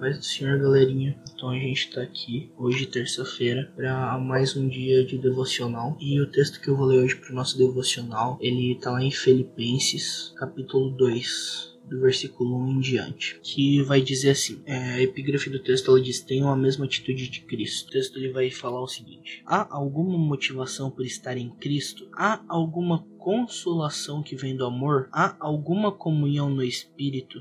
Paz do Senhor, galerinha. Então a gente tá aqui hoje, terça-feira, para mais um dia de devocional. E o texto que eu vou ler hoje pro nosso devocional, ele tá lá em Filipenses, capítulo 2, do versículo 1 em diante, que vai dizer assim: é, a epígrafe do texto ela diz: tenham a mesma atitude de Cristo. O texto ele vai falar o seguinte: há alguma motivação por estar em Cristo? Há alguma consolação que vem do amor? Há alguma comunhão no Espírito?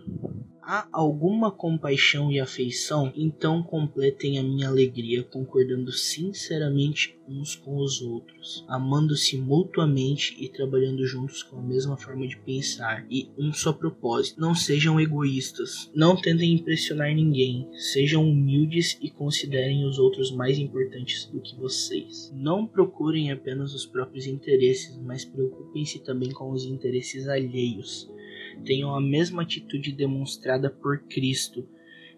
Há alguma compaixão e afeição, então completem a minha alegria, concordando sinceramente uns com os outros, amando-se mutuamente e trabalhando juntos com a mesma forma de pensar e um só propósito. Não sejam egoístas, não tentem impressionar ninguém, sejam humildes e considerem os outros mais importantes do que vocês. Não procurem apenas os próprios interesses, mas preocupem-se também com os interesses alheios tenham a mesma atitude demonstrada por Cristo.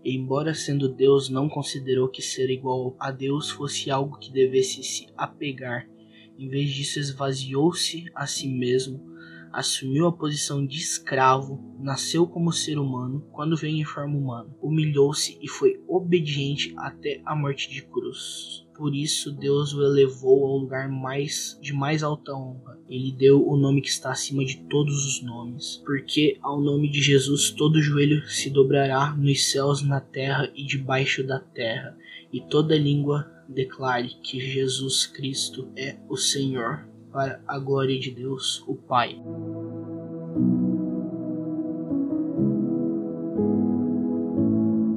embora sendo Deus, não considerou que ser igual a Deus fosse algo que devesse se apegar. Em vez disso, esvaziou-se a si mesmo, assumiu a posição de escravo, nasceu como ser humano, quando veio em forma humana, humilhou-se e foi obediente até a morte de cruz por isso Deus o elevou ao lugar mais de mais alta honra. Ele deu o nome que está acima de todos os nomes, porque ao nome de Jesus todo joelho se dobrará nos céus, na terra e debaixo da terra, e toda língua declare que Jesus Cristo é o Senhor, para a glória de Deus, o Pai.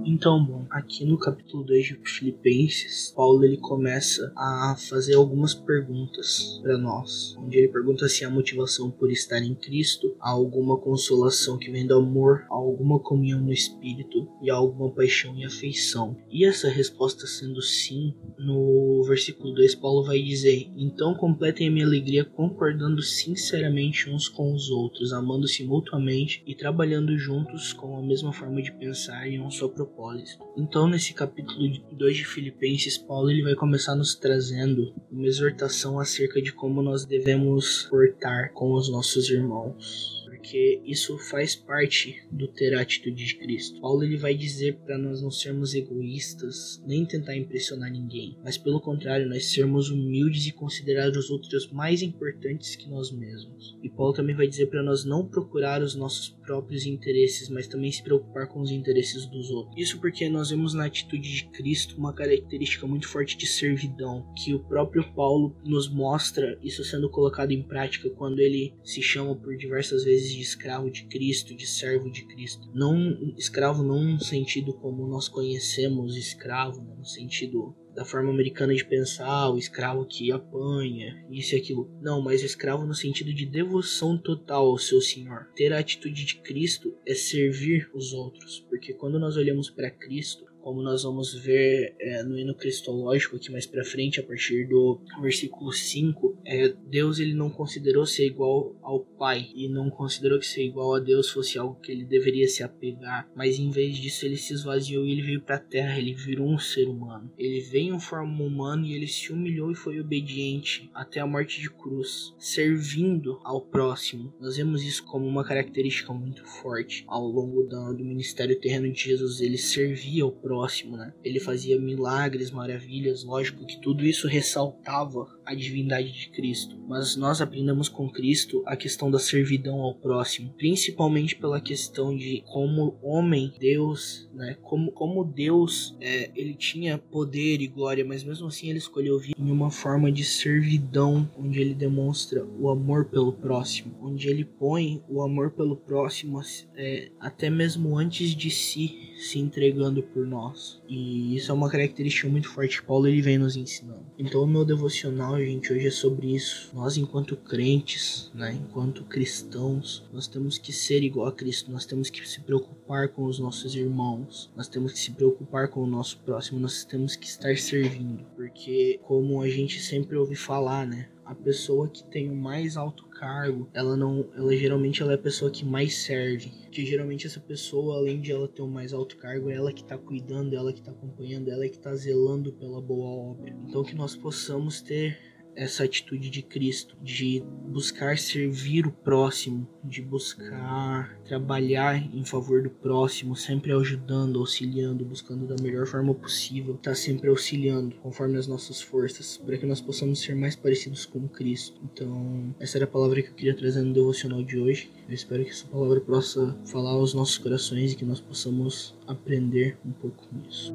Então, bom, aqui no capítulo 2 de Filipenses, Paulo ele começa a fazer algumas perguntas para nós, onde ele pergunta se há motivação por estar em Cristo, há alguma consolação que vem do amor, há alguma comunhão no espírito e há alguma paixão e afeição. E essa resposta sendo sim, no versículo 2 Paulo vai dizer: "Então completem a minha alegria concordando sinceramente uns com os outros, amando-se mutuamente e trabalhando juntos com a mesma forma de pensar e um só propósito." Então, nesse capítulo 2 de Filipenses, Paulo ele vai começar nos trazendo uma exortação acerca de como nós devemos portar com os nossos irmãos porque isso faz parte do ter a atitude de Cristo. Paulo ele vai dizer para nós não sermos egoístas, nem tentar impressionar ninguém, mas pelo contrário, nós sermos humildes e considerar os outros mais importantes que nós mesmos. E Paulo também vai dizer para nós não procurar os nossos próprios interesses, mas também se preocupar com os interesses dos outros. Isso porque nós vemos na atitude de Cristo uma característica muito forte de servidão, que o próprio Paulo nos mostra isso sendo colocado em prática quando ele se chama por diversas vezes de escravo de Cristo, de servo de Cristo. Não escravo não no sentido como nós conhecemos escravo, né? no sentido da forma americana de pensar, o escravo que apanha, isso e aquilo. Não, mas escravo no sentido de devoção total ao seu senhor. Ter a atitude de Cristo é servir os outros, porque quando nós olhamos para Cristo, como nós vamos ver é, no hino cristológico aqui mais para frente, a partir do versículo 5, é, Deus ele não considerou ser igual ao Pai e não considerou que ser igual a Deus fosse algo que ele deveria se apegar, mas em vez disso ele se esvaziou e ele veio para a terra, ele virou um ser humano. Ele veio em forma humana e ele se humilhou e foi obediente até a morte de cruz, servindo ao próximo. Nós vemos isso como uma característica muito forte ao longo do, do ministério terreno de Jesus, ele servia ao próximo próximo, né? Ele fazia milagres, maravilhas, lógico que tudo isso ressaltava a divindade de Cristo. Mas nós aprendemos com Cristo a questão da servidão ao próximo, principalmente pela questão de como homem, Deus, né? Como, como Deus, é, ele tinha poder e glória, mas mesmo assim ele escolheu vir em uma forma de servidão, onde ele demonstra o amor pelo próximo, onde ele põe o amor pelo próximo é, até mesmo antes de si se entregando por nós. E isso é uma característica muito forte que Paulo ele vem nos ensinando. Então o meu devocional, gente, hoje é sobre isso. Nós enquanto crentes, né, enquanto cristãos, nós temos que ser igual a Cristo, nós temos que se preocupar com os nossos irmãos, nós temos que se preocupar com o nosso próximo, nós temos que estar servindo, porque como a gente sempre ouve falar, né, a pessoa que tem o mais alto cargo, ela não, ela geralmente ela é a pessoa que mais serve. Que geralmente essa pessoa, além de ela ter o mais alto cargo, é ela que está cuidando, ela que está acompanhando, ela que está zelando pela boa obra. Então que nós possamos ter essa atitude de Cristo, de buscar servir o próximo, de buscar trabalhar em favor do próximo, sempre ajudando, auxiliando, buscando da melhor forma possível, tá sempre auxiliando conforme as nossas forças, para que nós possamos ser mais parecidos com Cristo. Então, essa era a palavra que eu queria trazer no devocional de hoje. Eu espero que essa palavra possa falar aos nossos corações e que nós possamos aprender um pouco com isso.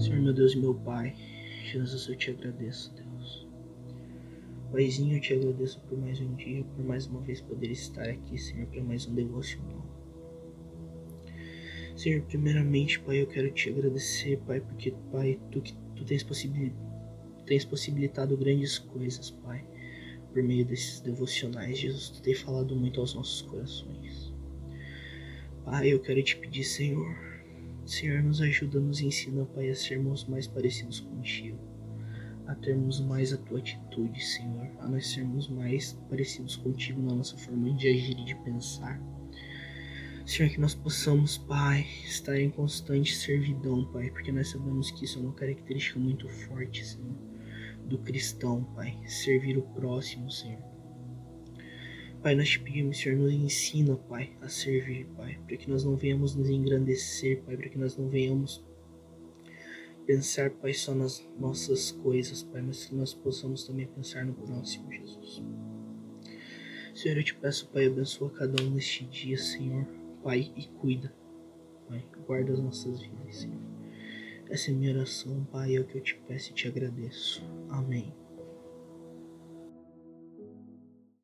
Senhor meu Deus e meu Pai, Jesus, eu te agradeço, Deus. Paizinho, eu te agradeço por mais um dia, por mais uma vez poder estar aqui, Senhor, para mais um devocional. Senhor, primeiramente, Pai, eu quero te agradecer, Pai, porque, Pai, tu que tu tens, possibil... tens possibilitado grandes coisas, Pai, por meio desses devocionais. Jesus, tu tem falado muito aos nossos corações. Pai, eu quero te pedir, Senhor, Senhor, nos ajuda, nos ensina, Pai, a sermos mais parecidos contigo, a termos mais a tua atitude, Senhor, a nós sermos mais parecidos contigo na nossa forma de agir e de pensar. Senhor, que nós possamos, Pai, estar em constante servidão, Pai, porque nós sabemos que isso é uma característica muito forte, Senhor, do cristão, Pai, servir o próximo, Senhor. Pai, nós te pedimos, Senhor, nos ensina, Pai, a servir, Pai, para que nós não venhamos nos engrandecer, Pai, para que nós não venhamos pensar, Pai, só nas nossas coisas, Pai, mas que nós possamos também pensar no próximo, Jesus. Senhor, eu te peço, Pai, abençoa cada um neste dia, Senhor, Pai, e cuida, Pai, guarda as nossas vidas, Senhor. Essa é minha oração, Pai, é o que eu te peço e te agradeço. Amém.